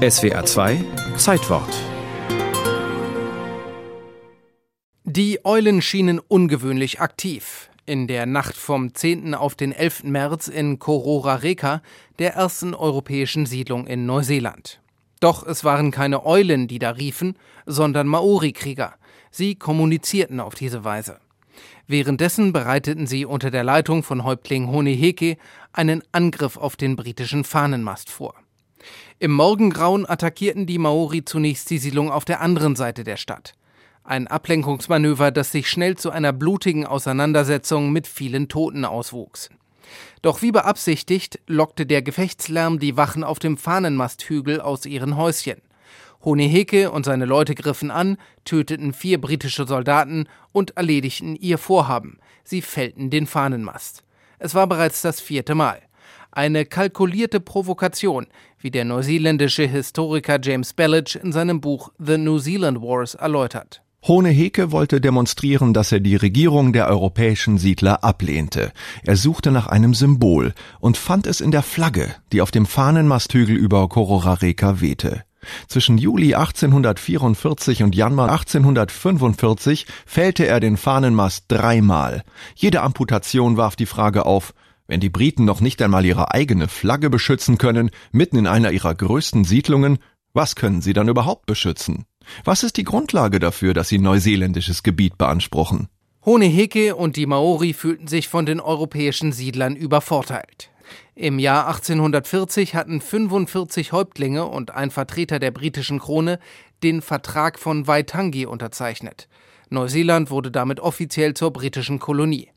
SWR 2 Zeitwort Die Eulen schienen ungewöhnlich aktiv. In der Nacht vom 10. auf den 11. März in Korora Reka, der ersten europäischen Siedlung in Neuseeland. Doch es waren keine Eulen, die da riefen, sondern Maori-Krieger. Sie kommunizierten auf diese Weise. Währenddessen bereiteten sie unter der Leitung von Häuptling Honeheke einen Angriff auf den britischen Fahnenmast vor. Im Morgengrauen attackierten die Maori zunächst die Siedlung auf der anderen Seite der Stadt. Ein Ablenkungsmanöver, das sich schnell zu einer blutigen Auseinandersetzung mit vielen Toten auswuchs. Doch wie beabsichtigt, lockte der Gefechtslärm die Wachen auf dem Fahnenmasthügel aus ihren Häuschen. Honeheke und seine Leute griffen an, töteten vier britische Soldaten und erledigten ihr Vorhaben. Sie fällten den Fahnenmast. Es war bereits das vierte Mal. Eine kalkulierte Provokation, wie der neuseeländische Historiker James Bellage in seinem Buch The New Zealand Wars erläutert. Honeheke wollte demonstrieren, dass er die Regierung der europäischen Siedler ablehnte. Er suchte nach einem Symbol und fand es in der Flagge, die auf dem Fahnenmasthügel über Kororareka wehte. Zwischen Juli 1844 und Januar 1845 fällte er den Fahnenmast dreimal. Jede Amputation warf die Frage auf, wenn die Briten noch nicht einmal ihre eigene Flagge beschützen können, mitten in einer ihrer größten Siedlungen, was können sie dann überhaupt beschützen? Was ist die Grundlage dafür, dass sie neuseeländisches Gebiet beanspruchen? Honeheke und die Maori fühlten sich von den europäischen Siedlern übervorteilt. Im Jahr 1840 hatten 45 Häuptlinge und ein Vertreter der britischen Krone den Vertrag von Waitangi unterzeichnet. Neuseeland wurde damit offiziell zur britischen Kolonie.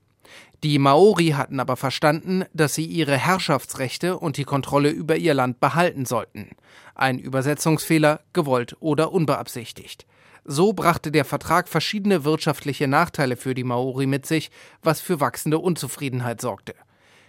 Die Maori hatten aber verstanden, dass sie ihre Herrschaftsrechte und die Kontrolle über ihr Land behalten sollten. Ein Übersetzungsfehler, gewollt oder unbeabsichtigt. So brachte der Vertrag verschiedene wirtschaftliche Nachteile für die Maori mit sich, was für wachsende Unzufriedenheit sorgte.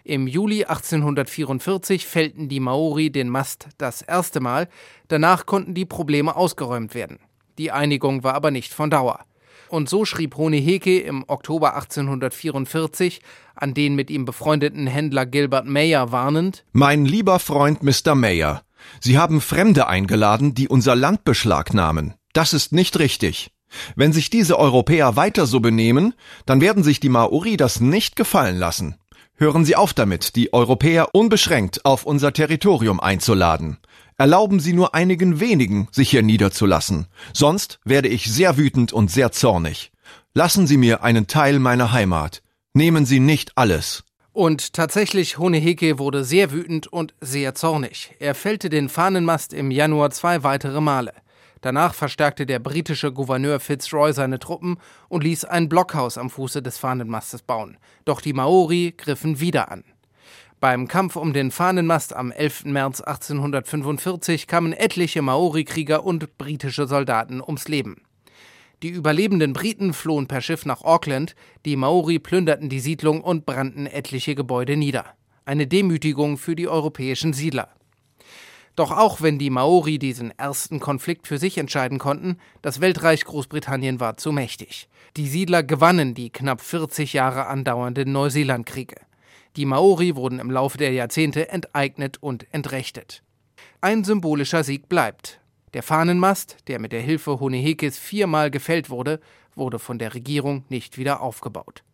Im Juli 1844 fällten die Maori den Mast das erste Mal, danach konnten die Probleme ausgeräumt werden. Die Einigung war aber nicht von Dauer. Und so schrieb Honeheke im Oktober 1844 an den mit ihm befreundeten Händler Gilbert Mayer warnend: Mein lieber Freund Mr. Mayer, Sie haben Fremde eingeladen, die unser Land beschlagnahmen. Das ist nicht richtig. Wenn sich diese Europäer weiter so benehmen, dann werden sich die Maori das nicht gefallen lassen. Hören Sie auf damit, die Europäer unbeschränkt auf unser Territorium einzuladen. Erlauben Sie nur einigen wenigen, sich hier niederzulassen. Sonst werde ich sehr wütend und sehr zornig. Lassen Sie mir einen Teil meiner Heimat. Nehmen Sie nicht alles. Und tatsächlich, Honeheke wurde sehr wütend und sehr zornig. Er fällte den Fahnenmast im Januar zwei weitere Male. Danach verstärkte der britische Gouverneur Fitzroy seine Truppen und ließ ein Blockhaus am Fuße des Fahnenmastes bauen. Doch die Maori griffen wieder an. Beim Kampf um den Fahnenmast am 11. März 1845 kamen etliche Maori-Krieger und britische Soldaten ums Leben. Die überlebenden Briten flohen per Schiff nach Auckland, die Maori plünderten die Siedlung und brannten etliche Gebäude nieder. Eine Demütigung für die europäischen Siedler. Doch auch wenn die Maori diesen ersten Konflikt für sich entscheiden konnten, das Weltreich Großbritannien war zu mächtig. Die Siedler gewannen die knapp 40 Jahre andauernden Neuseelandkriege. Die Maori wurden im Laufe der Jahrzehnte enteignet und entrechtet. Ein symbolischer Sieg bleibt. Der Fahnenmast, der mit der Hilfe Honehekes viermal gefällt wurde, wurde von der Regierung nicht wieder aufgebaut.